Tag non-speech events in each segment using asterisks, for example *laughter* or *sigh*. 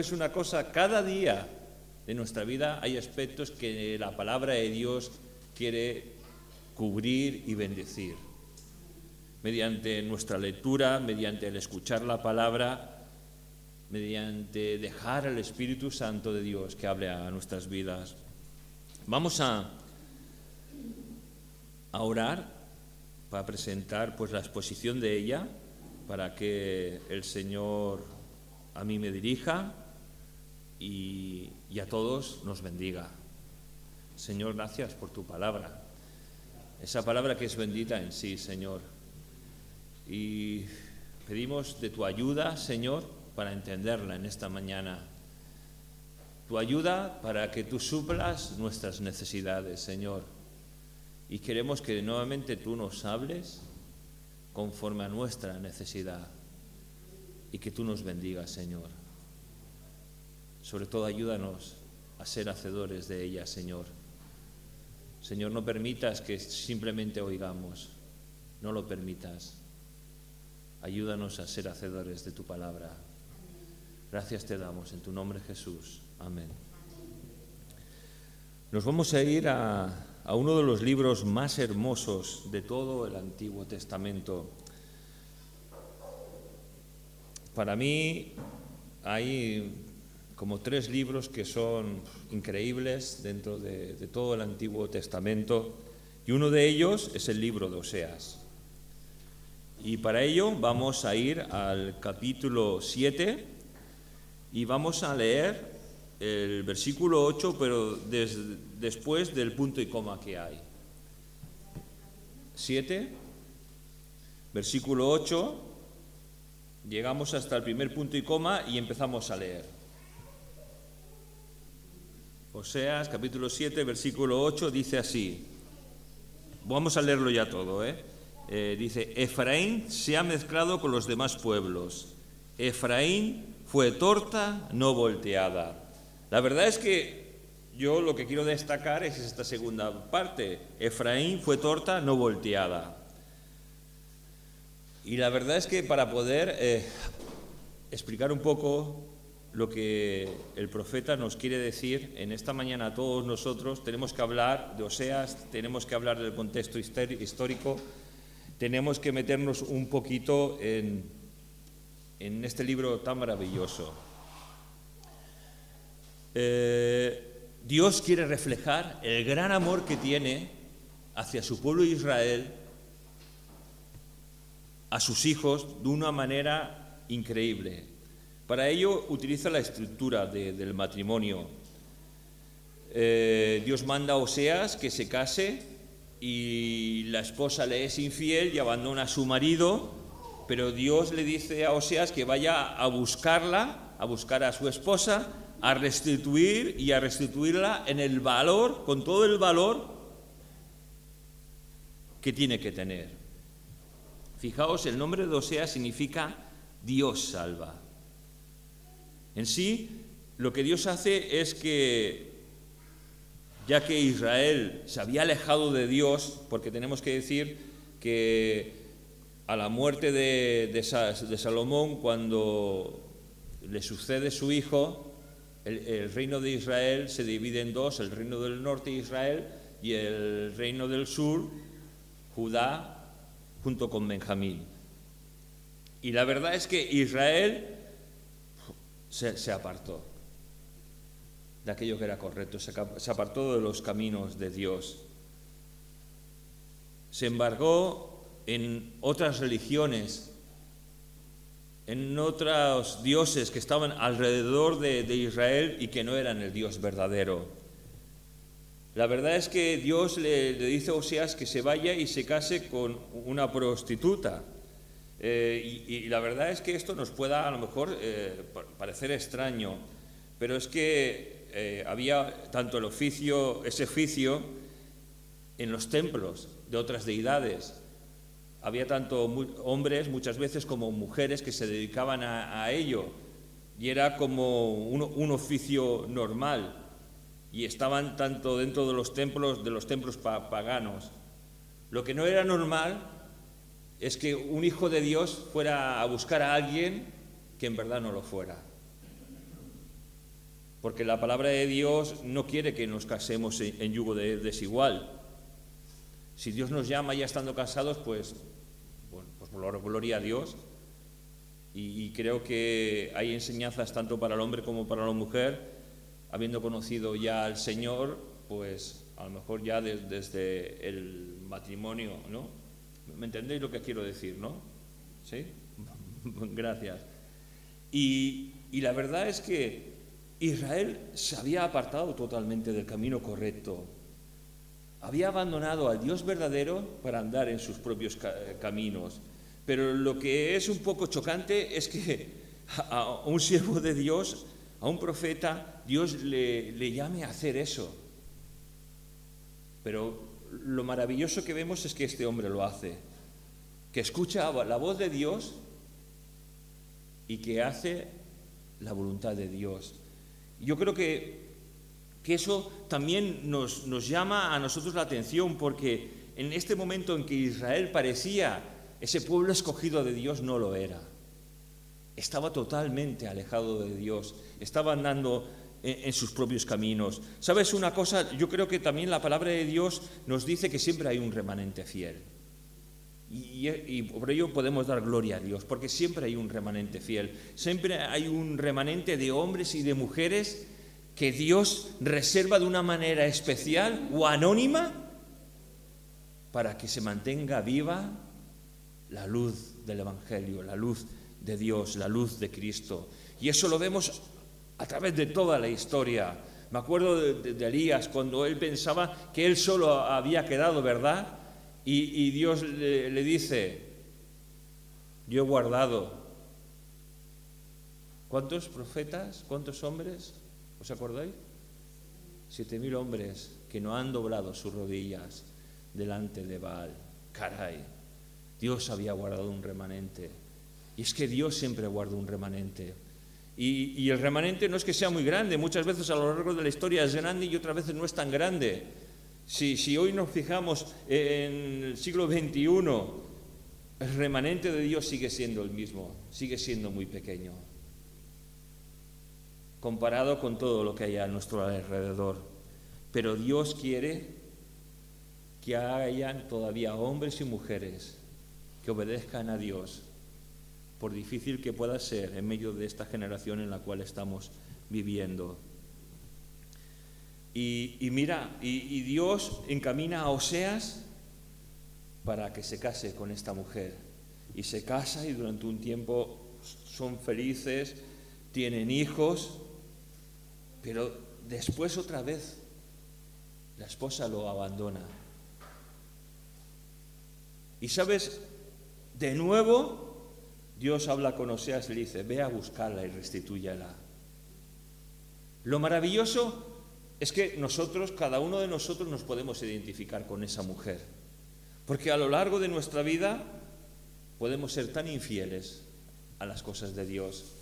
Es una cosa, cada día de nuestra vida hay aspectos que la palabra de Dios quiere cubrir y bendecir. Mediante nuestra lectura, mediante el escuchar la palabra, mediante dejar al Espíritu Santo de Dios que hable a nuestras vidas. Vamos a, a orar para presentar pues la exposición de ella, para que el Señor a mí me dirija y, a todos nos bendiga. Señor, gracias por tu palabra. Esa palabra que es bendita en sí, Señor. Y pedimos de tu ayuda, Señor, para entenderla en esta mañana. Tu ayuda para que tú suplas nuestras necesidades, Señor. Y queremos que nuevamente tú nos hables conforme a nuestra necesidad y que tú nos bendigas, Señor. Sobre todo ayúdanos a ser hacedores de ella, Señor. Señor, no permitas que simplemente oigamos, no lo permitas. Ayúdanos a ser hacedores de tu palabra. Gracias te damos en tu nombre Jesús. Amén. Nos vamos a ir a, a uno de los libros más hermosos de todo el Antiguo Testamento. Para mí hay como tres libros que son increíbles dentro de, todo el Antiguo Testamento y uno de ellos es el libro de Oseas. Y para ello vamos a ir al capítulo 7 y vamos a leer el versículo 8, pero después del punto y coma que hay. 7, versículo 8, llegamos hasta el primer punto y coma y empezamos a leer. Oseas capítulo 7, versículo 8 dice así. Vamos a leerlo ya todo, ¿eh? ¿eh? Dice, Efraín se ha mezclado con los demás pueblos. Efraín fue torta, no volteada. La verdad es que yo lo que quiero destacar es esta segunda parte. Efraín fue torta, no volteada. Y la verdad es que para poder eh, explicar un poco lo que el profeta nos quiere decir en esta mañana a todos nosotros. Tenemos que hablar de Oseas, tenemos que hablar del contexto histórico, tenemos que meternos un poquito en, en este libro tan maravilloso. Eh, Dios quiere reflejar el gran amor que tiene hacia su pueblo Israel, a sus hijos, de una manera increíble. Para ello utiliza la estructura del matrimonio. Eh, Dios manda a Oseas que se case y la esposa le es infiel y abandona a su marido, pero Dios le dice a Oseas que vaya a buscarla, a buscar a su esposa, a restituir y a restituirla en el valor, con todo el valor que tiene que tener. Fijaos, el nombre de Oseas significa Dios salva. En sí, lo que Dios hace es que, ya que Israel se había alejado de Dios, porque tenemos que decir que a la muerte de, Salomón, cuando le sucede su hijo, el, el, reino de Israel se divide en dos, el reino del norte Israel y el reino del sur, Judá, junto con Benjamín. Y la verdad es que Israel se, apartó de aquello que era correcto, se, apartó de los caminos de Dios. Se embargó en otras religiones, en otros dioses que estaban alrededor de, Israel y que no eran el Dios verdadero. La verdad es que Dios le, dice a Oseas que se vaya y se case con una prostituta. Eh, y, la verdad es que esto nos pueda a lo mejor eh, parecer extraño, pero es que eh, había tanto el oficio, ese oficio, en los templos de otras deidades. Había tanto hombres muchas veces como mujeres que se dedicaban a, ello y era como un, un, oficio normal y estaban tanto dentro de los templos de los templos paganos. Lo que no era normal es que un hijo de Dios fuera a buscar a alguien que en verdad no lo fuera. porque la palabra de Dios no quiere que nos casemos en, yugo desigual. Si Dios nos llama ya estando casados, pues, pues gloria a Dios. Y, creo que hay enseñanzas tanto para el hombre como para la mujer, habiendo conocido ya al Señor, pues a lo mejor ya desde el matrimonio, ¿no? ¿Me entendéis lo que quiero decir, no? ¿Sí? *laughs* Gracias. Y, y la verdad es que Israel se había apartado totalmente del camino correcto. Había abandonado al Dios verdadero para andar en sus propios caminos. Pero lo que es un poco chocante es que *laughs* a un siervo de Dios, a un profeta, Dios le, le llame a hacer eso. Pero lo maravilloso que vemos es que este hombre lo hace, que escucha la voz de Dios y que hace la voluntad de Dios. Yo creo que, que eso también nos, nos llama a nosotros la atención porque en este momento en que Israel parecía ese pueblo escogido de Dios, no lo era. Estaba totalmente alejado de Dios, estaba andando en, sus propios caminos. ¿Sabes una cosa? Yo creo que también la palabra de Dios nos dice que siempre hay un remanente fiel. Y, por ello podemos dar gloria a Dios, porque siempre hay un remanente fiel, siempre hay un remanente de hombres y de mujeres que Dios reserva de una manera especial o anónima para que se mantenga viva la luz del Evangelio, la luz de Dios, la luz de Cristo. Y eso lo vemos a través de toda la historia. Me acuerdo de, Elías cuando él pensaba que él solo había quedado, ¿verdad? Y, Dios le, dice, yo he guardado. ¿Cuántos profetas? ¿Cuántos hombres? ¿Os acordáis? Siete mil hombres que no han doblado sus rodillas delante de Baal. Caray, Dios había guardado un remanente. Y es que Dios siempre guarda un remanente. Y, el remanente no es que sea muy grande, muchas veces a lo largo de la historia es grande y otras veces no es tan grande. Si, hoy nos fijamos en el siglo XXI, el remanente de Dios sigue siendo el mismo, sigue siendo muy pequeño, comparado con todo lo que hay a nuestro alrededor. Pero Dios quiere que hayan todavía hombres y mujeres que obedezcan a Dios por difícil que pueda ser en medio de esta generación en la cual estamos viviendo. Y, mira, y, Dios encamina a Oseas para que se case con esta mujer. Y se casa y durante un tiempo son felices, tienen hijos, pero después otra vez la esposa lo abandona. Y sabes, de nuevo Dios habla con Oseas y le dice, ve a buscarla y restitúyala. Lo maravilloso es que nosotros, cada uno de nosotros nos podemos identificar con esa mujer. Porque a lo largo de nuestra vida podemos ser tan infieles a las cosas de Dios.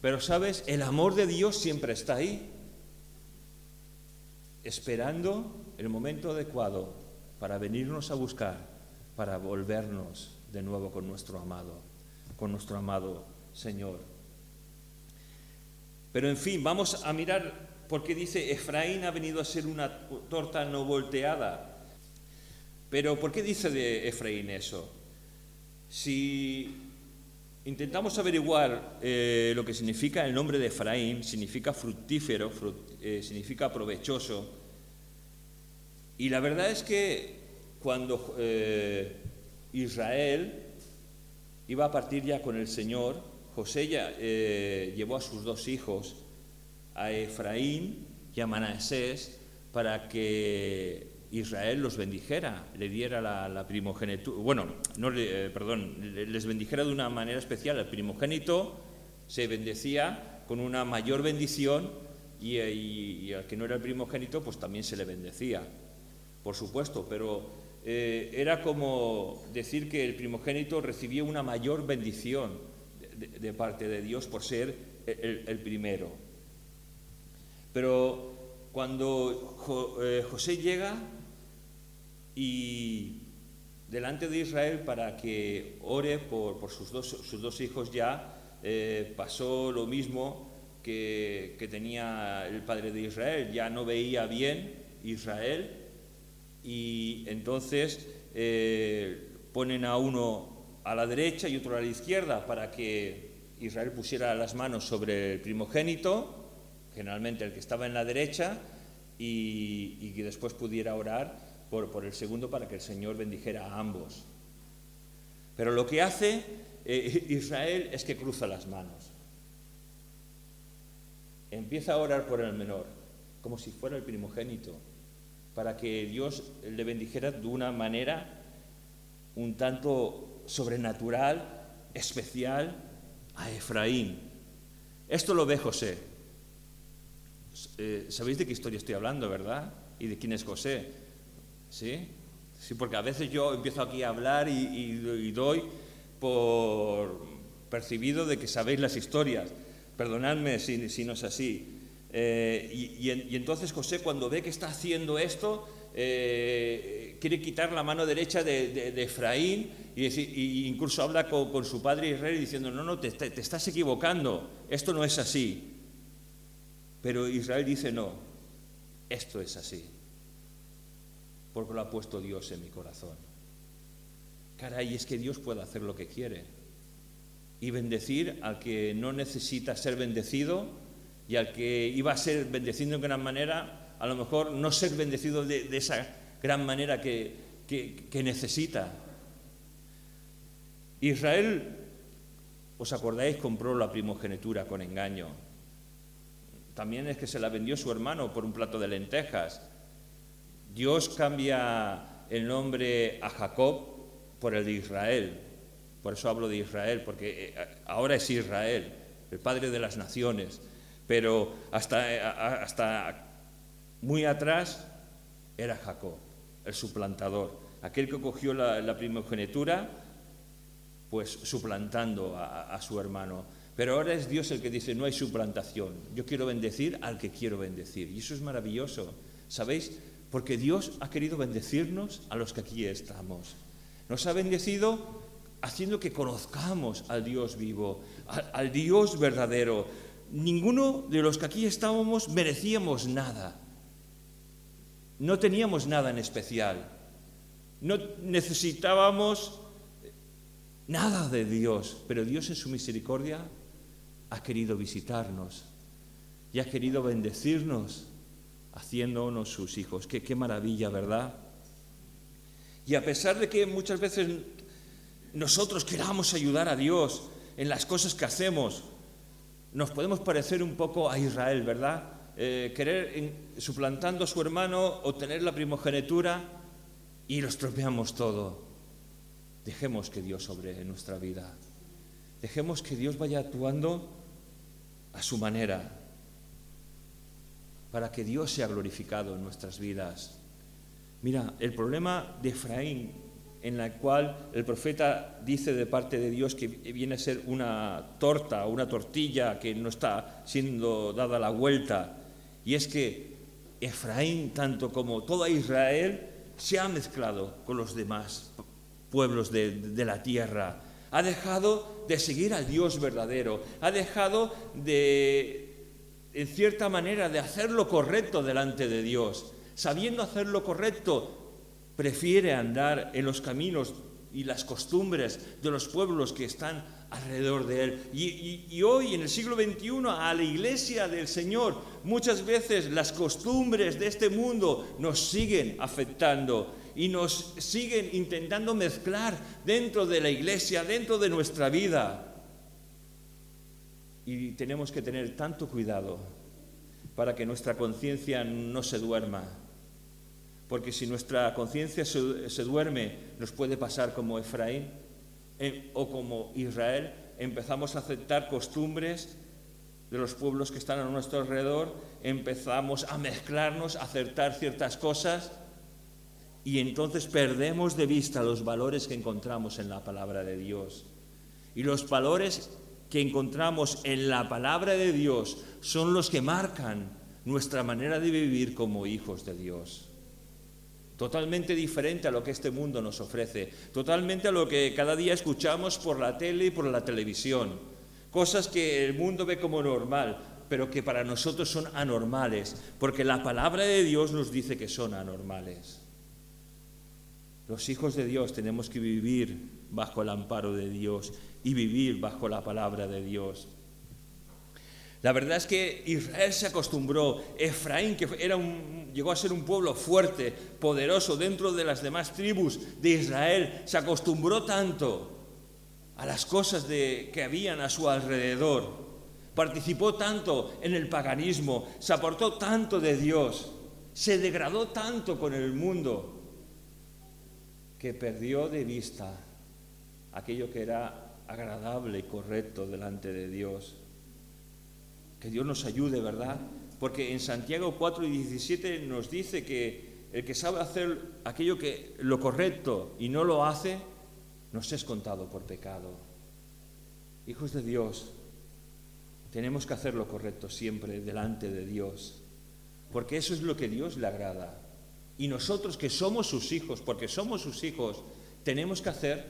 Pero sabes, el amor de Dios siempre está ahí, esperando el momento adecuado para venirnos a buscar, para volvernos de nuevo con nuestro amado con nuestro amado Señor. Pero en fin, vamos a mirar por qué dice Efraín ha venido a ser una torta no volteada. Pero ¿por qué dice de Efraín eso? Si intentamos averiguar eh, lo que significa el nombre de Efraín, significa fructífero, eh, significa provechoso. Y la verdad es que cuando eh, Israel iba a partir ya con el Señor, José ya eh, llevó a sus dos hijos, a Efraín y a Manasés, para que Israel los bendijera, le diera la, primogenitura, bueno, no, eh, perdón, les bendijera de una manera especial. El primogénito se bendecía con una mayor bendición y, y al que no era el primogénito, pues también se le bendecía, por supuesto, pero eh, era como decir que el primogénito recibía una mayor bendición de, parte de Dios por ser el, primero. Pero cuando eh, José llega y delante de Israel para que ore por, sus, dos, sus, dos, hijos ya, eh, pasó lo mismo que, tenía el padre de Israel, ya no veía bien Israel y entonces eh, ponen a uno a la derecha y otro a la izquierda para que Israel pusiera las manos sobre el primogénito, generalmente el que estaba en la derecha, y, que después pudiera orar por, el segundo para que el Señor bendijera a ambos. Pero lo que hace eh, *laughs* Israel es que cruza las manos. Empieza a orar por el menor, como si fuera el primogénito, para que Dios le bendijera de una manera un tanto sobrenatural, especial, a Efraín. Esto lo ve José. Eh, ¿Sabéis de qué historia estoy hablando, verdad? ¿Y de quién es José? ¿Sí? Sí, porque a veces yo empiezo aquí a hablar y, doy por percibido de que sabéis las historias. Perdonadme si, no es así. Eh, y, entonces José cuando ve que está haciendo esto, eh, quiere quitar la mano derecha de, Efraín y, incluso habla con, su padre Israel diciendo, no, no, te, te estás equivocando, esto no es así. Pero Israel dice, no, esto es así porque lo ha puesto Dios en mi corazón. Caray, es que Dios puede hacer lo que quiere y bendecir al que no necesita ser bendecido y al que iba a ser bendecido en gran manera, a lo mejor no ser bendecido de, esa gran manera que, que necesita. Israel, ¿os acordáis? Compró la primogenitura con engaño. También es que se la vendió su hermano por un plato de lentejas. Dios cambia el nombre a Jacob por el de Israel. Por eso hablo de Israel, porque eh, ahora es Israel, el padre de las naciones. Pero hasta, eh, hasta muy atrás era Jacob, el suplantador, aquel que cogió la, primogenitura, pues suplantando a su hermano. Pero ahora es Dios el que dice, no hay suplantación, yo quiero bendecir al que quiero bendecir. Y eso es maravilloso. ¿Sabéis? porque Dios ha querido bendecirnos a los que aquí estamos. Nos ha bendecido haciendo que conozcamos al Dios vivo, al, Dios verdadero. Ninguno de los que aquí estábamos merecíamos nada. No teníamos nada en especial. No necesitábamos nada de Dios, pero Dios en su misericordia ha querido visitarnos y ha querido bendecirnos haciéndonos sus hijos. Qué, qué maravilla, ¿verdad? Y a pesar de que muchas veces nosotros queramos ayudar a Dios en las cosas que hacemos, nos podemos parecer un poco a Israel, ¿verdad? Eh, querer, suplantando a su hermano, obtener la primogenitura y lo estropeamos todo. Dejemos que Dios sobre nuestra vida. Dejemos que Dios vaya actuando a su manera, para que Dios sea glorificado en nuestras vidas. Mira, el problema de Efraín, en la cual el profeta dice de parte de Dios que viene a ser una torta, una tortilla que no está siendo dada la vuelta, y es que Efraín, tanto como toda Israel, se ha mezclado con los demás pueblos de, la tierra, ha dejado de seguir al Dios verdadero, ha dejado de, en cierta manera, de hacer lo correcto delante de Dios. Sabiendo hacer lo correcto, prefiere andar en los caminos y las costumbres de los pueblos que están alrededor de él. Y, hoy, en el siglo XXI, a la iglesia del Señor, muchas veces las costumbres de este mundo nos siguen afectando y nos siguen intentando mezclar dentro de la iglesia, dentro de nuestra vida. Y tenemos que tener tanto cuidado para que nuestra conciencia no se duerma. Porque si nuestra conciencia se, duerme, nos puede pasar como Efraín eh, o como Israel. Empezamos a aceptar costumbres de los pueblos que están a nuestro alrededor, empezamos a mezclarnos, a aceptar ciertas cosas y entonces perdemos de vista los valores que encontramos en la palabra de Dios. Y los valores que encontramos en la palabra de Dios son los que marcan nuestra manera de vivir como hijos de Dios. Totalmente diferente a lo que este mundo nos ofrece, totalmente a lo que cada día escuchamos por la tele y por la televisión. Cosas que el mundo ve como normal, pero que para nosotros son anormales, porque la palabra de Dios nos dice que son anormales. Los hijos de Dios tenemos que vivir bajo el amparo de Dios y vivir bajo la palabra de Dios. La verdad es que Israel se acostumbró, Efraín, que era un, llegó a ser un pueblo fuerte, poderoso dentro de las demás tribus de Israel, se acostumbró tanto a las cosas de, que habían a su alrededor, participó tanto en el paganismo, se aportó tanto de Dios, se degradó tanto con el mundo, que perdió de vista aquello que era agradable y correcto delante de Dios. Que Dios nos ayude, ¿verdad? Porque en Santiago 4 y 17 nos dice que el que sabe hacer aquello que lo correcto y no lo hace, no se es contado por pecado. Hijos de Dios, tenemos que hacer lo correcto siempre delante de Dios, porque eso es lo que Dios le agrada. Y nosotros que somos sus hijos, porque somos sus hijos, tenemos que hacer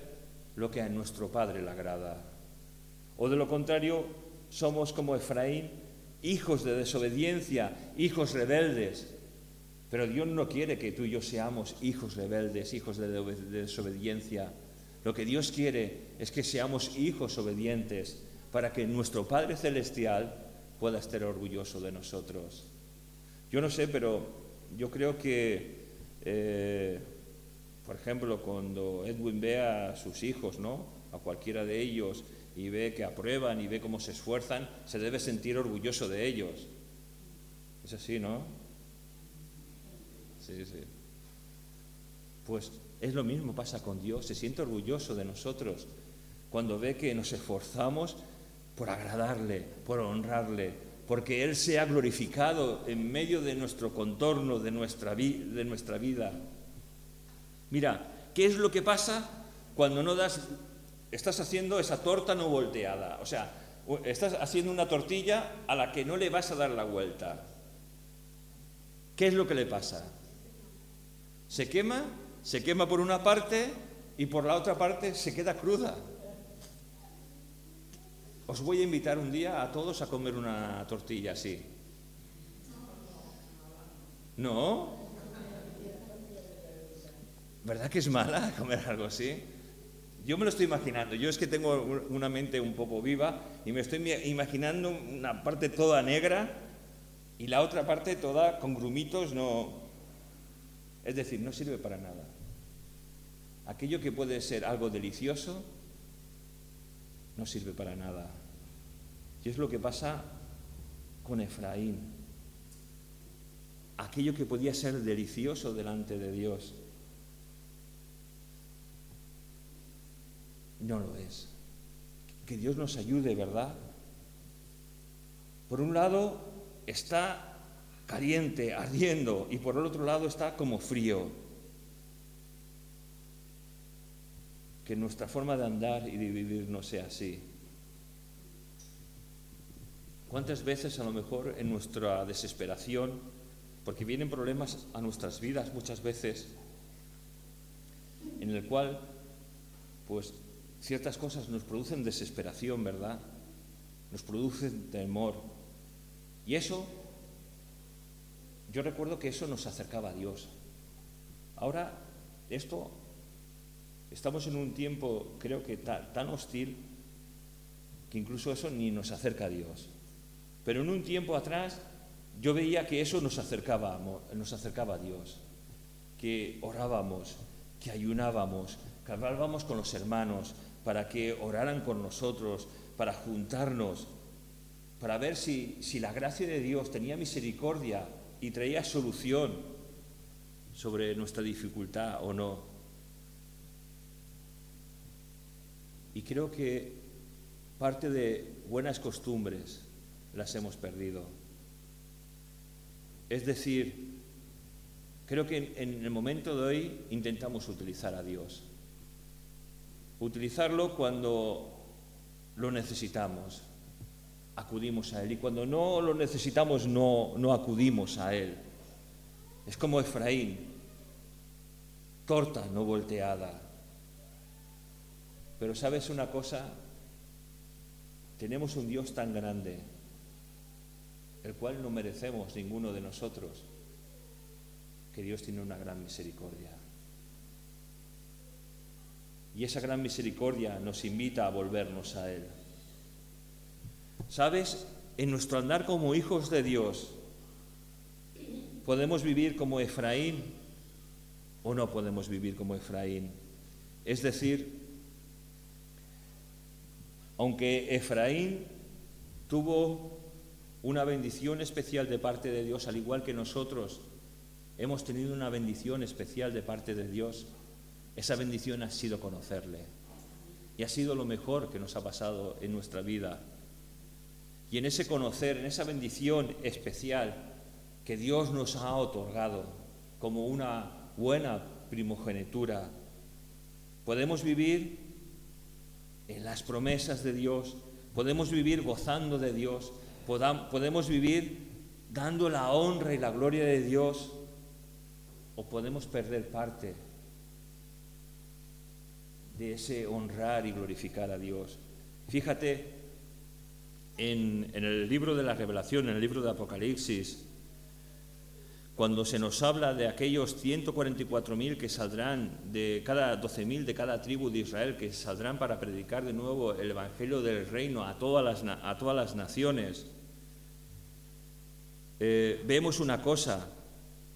lo que a nuestro Padre le agrada. O de lo contrario, somos como Efraín, hijos de desobediencia, hijos rebeldes. Pero Dios no quiere que tú y yo seamos hijos rebeldes, hijos de desobediencia. Lo que Dios quiere es que seamos hijos obedientes para que nuestro Padre Celestial pueda estar orgulloso de nosotros. Yo no sé, pero yo creo que, eh, por ejemplo, cuando Edwin ve a sus hijos, ¿no? A cualquiera de ellos, y ve que aprueban y ve cómo se esfuerzan, se debe sentir orgulloso de ellos. Es así, ¿no? Sí, sí. Pues es lo mismo pasa con Dios, se siente orgulloso de nosotros cuando ve que nos esforzamos por agradarle, por honrarle, porque Él sea glorificado en medio de nuestro contorno, de nuestra, de nuestra vida. Mira, ¿qué es lo que pasa cuando no das estás haciendo esa torta no volteada. O sea, estás haciendo una tortilla a la que no le vas a dar la vuelta. ¿Qué es lo que le pasa? Se quema, se quema por una parte y por la otra parte se queda cruda. Os voy a invitar un día a todos a comer una tortilla así. ¿No? ¿Verdad que es mala comer algo así? Yo me lo estoy imaginando, yo es que tengo una mente un poco viva y me estoy imaginando una parte toda negra y la otra parte toda con grumitos, no... Es decir, no sirve para nada. Aquello que puede ser algo delicioso no sirve para nada. Y es lo que pasa con Efraín. Aquello que podía ser delicioso delante de Dios no lo es. Que Dios nos ayude, ¿verdad? Por un lado está caliente, ardiendo, y por el otro lado está como frío. Que nuestra forma de andar y de vivir no sea así. ¿Cuántas veces a lo mejor en nuestra desesperación, porque vienen problemas a nuestras vidas muchas veces, en el cual pues ciertas cosas nos producen desesperación, ¿verdad? Nos producen temor. Y eso, yo recuerdo que eso nos acercaba a Dios. Ahora, esto, estamos en un tiempo, creo que tan, hostil, que incluso eso ni nos acerca a Dios. Pero en un tiempo atrás, yo veía que eso nos acercaba, nos acercaba a Dios, que orábamos, que ayunábamos, que hablábamos con los hermanos, para que oraran con nosotros, para juntarnos, para ver si, si la gracia de Dios tenía misericordia y traía solución sobre nuestra dificultad o no. Y creo que parte de buenas costumbres las hemos perdido. Es decir, creo que en el momento de hoy intentamos utilizar a Dios utilizarlo cuando lo necesitamos, acudimos a Él. Y cuando no lo necesitamos, no, no acudimos a Él. Es como Efraín, torta no volteada. Pero sabes una cosa, tenemos un Dios tan grande el cual no merecemos ninguno de nosotros, que Dios tiene una gran misericordia. Y esa gran misericordia nos invita a volvernos a Él. ¿Sabes? En nuestro andar como hijos de Dios, podemos vivir como Efraín o no podemos vivir como Efraín. Es decir, aunque Efraín tuvo una bendición especial de parte de Dios, al igual que nosotros hemos tenido una bendición especial de parte de Dios, esa bendición ha sido conocerle. Y ha sido lo mejor que nos ha pasado en nuestra vida. Y en ese conocer, en esa bendición especial que Dios nos ha otorgado como una buena primogenitura, podemos vivir en las promesas de Dios, podemos vivir gozando de Dios, podemos vivir dando la honra y la gloria de Dios, o podemos perder parte de ese honrar y glorificar a Dios. Fíjate en, el libro de la revelación, en el libro de Apocalipsis, cuando se nos habla de aquellos 144.000 que saldrán de cada 12.000 de cada tribu de Israel, que saldrán para predicar de nuevo el Evangelio del Reino a todas las, a todas las naciones, eh, vemos una cosa,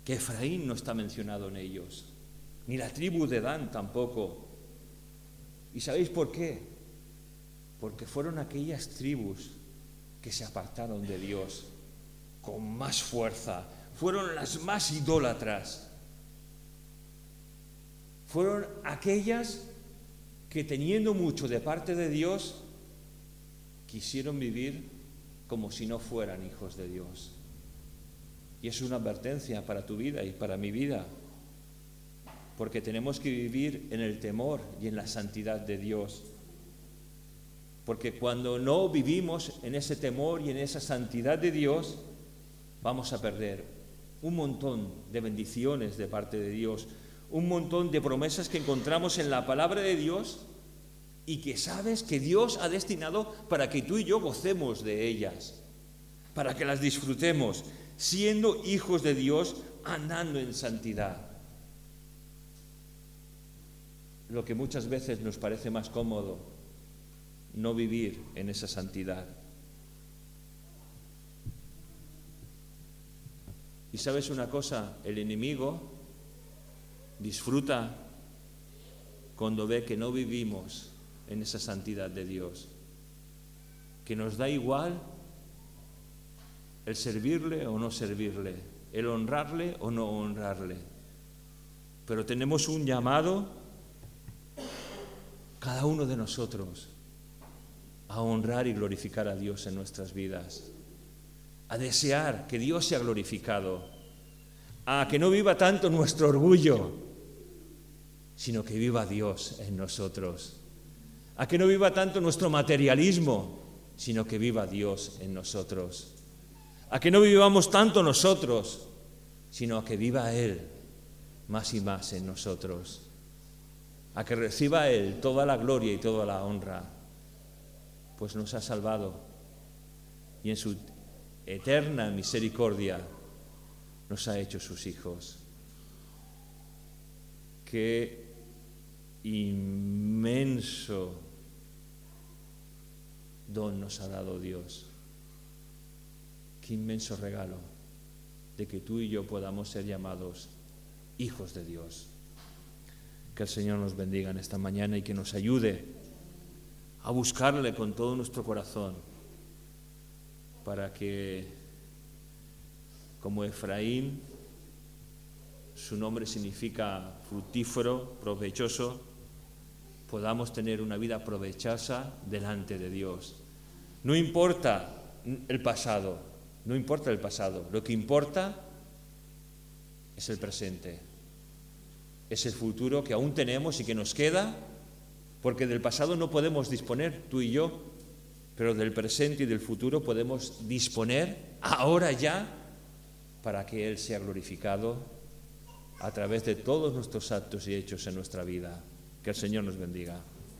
que Efraín no está mencionado en ellos, ni la tribu de Dan tampoco. ¿Y sabéis por qué? Porque fueron aquellas tribus que se apartaron de Dios con más fuerza, fueron las más idólatras, fueron aquellas que teniendo mucho de parte de Dios, quisieron vivir como si no fueran hijos de Dios. Y es una advertencia para tu vida y para mi vida porque tenemos que vivir en el temor y en la santidad de Dios. Porque cuando no vivimos en ese temor y en esa santidad de Dios, vamos a perder un montón de bendiciones de parte de Dios, un montón de promesas que encontramos en la palabra de Dios y que sabes que Dios ha destinado para que tú y yo gocemos de ellas, para que las disfrutemos, siendo hijos de Dios, andando en santidad. Lo que muchas veces nos parece más cómodo, no vivir en esa santidad. Y sabes una cosa, el enemigo disfruta cuando ve que no vivimos en esa santidad de Dios, que nos da igual el servirle o no servirle, el honrarle o no honrarle. Pero tenemos un llamado cada uno de nosotros a honrar y glorificar a Dios en nuestras vidas, a desear que Dios sea glorificado, a que no viva tanto nuestro orgullo, sino que viva Dios en nosotros, a que no viva tanto nuestro materialismo, sino que viva Dios en nosotros, a que no vivamos tanto nosotros, sino a que viva Él más y más en nosotros a que reciba Él toda la gloria y toda la honra, pues nos ha salvado y en su eterna misericordia nos ha hecho sus hijos. Qué inmenso don nos ha dado Dios. Qué inmenso regalo de que tú y yo podamos ser llamados hijos de Dios. Que el Señor nos bendiga en esta mañana y que nos ayude a buscarle con todo nuestro corazón para que, como Efraín, su nombre significa fructífero, provechoso, podamos tener una vida provechosa delante de Dios. No importa el pasado, no importa el pasado, lo que importa es el presente es el futuro que aún tenemos y que nos queda, porque del pasado no podemos disponer, tú y yo, pero del presente y del futuro podemos disponer ahora ya para que Él sea glorificado a través de todos nuestros actos y hechos en nuestra vida. Que el Señor nos bendiga.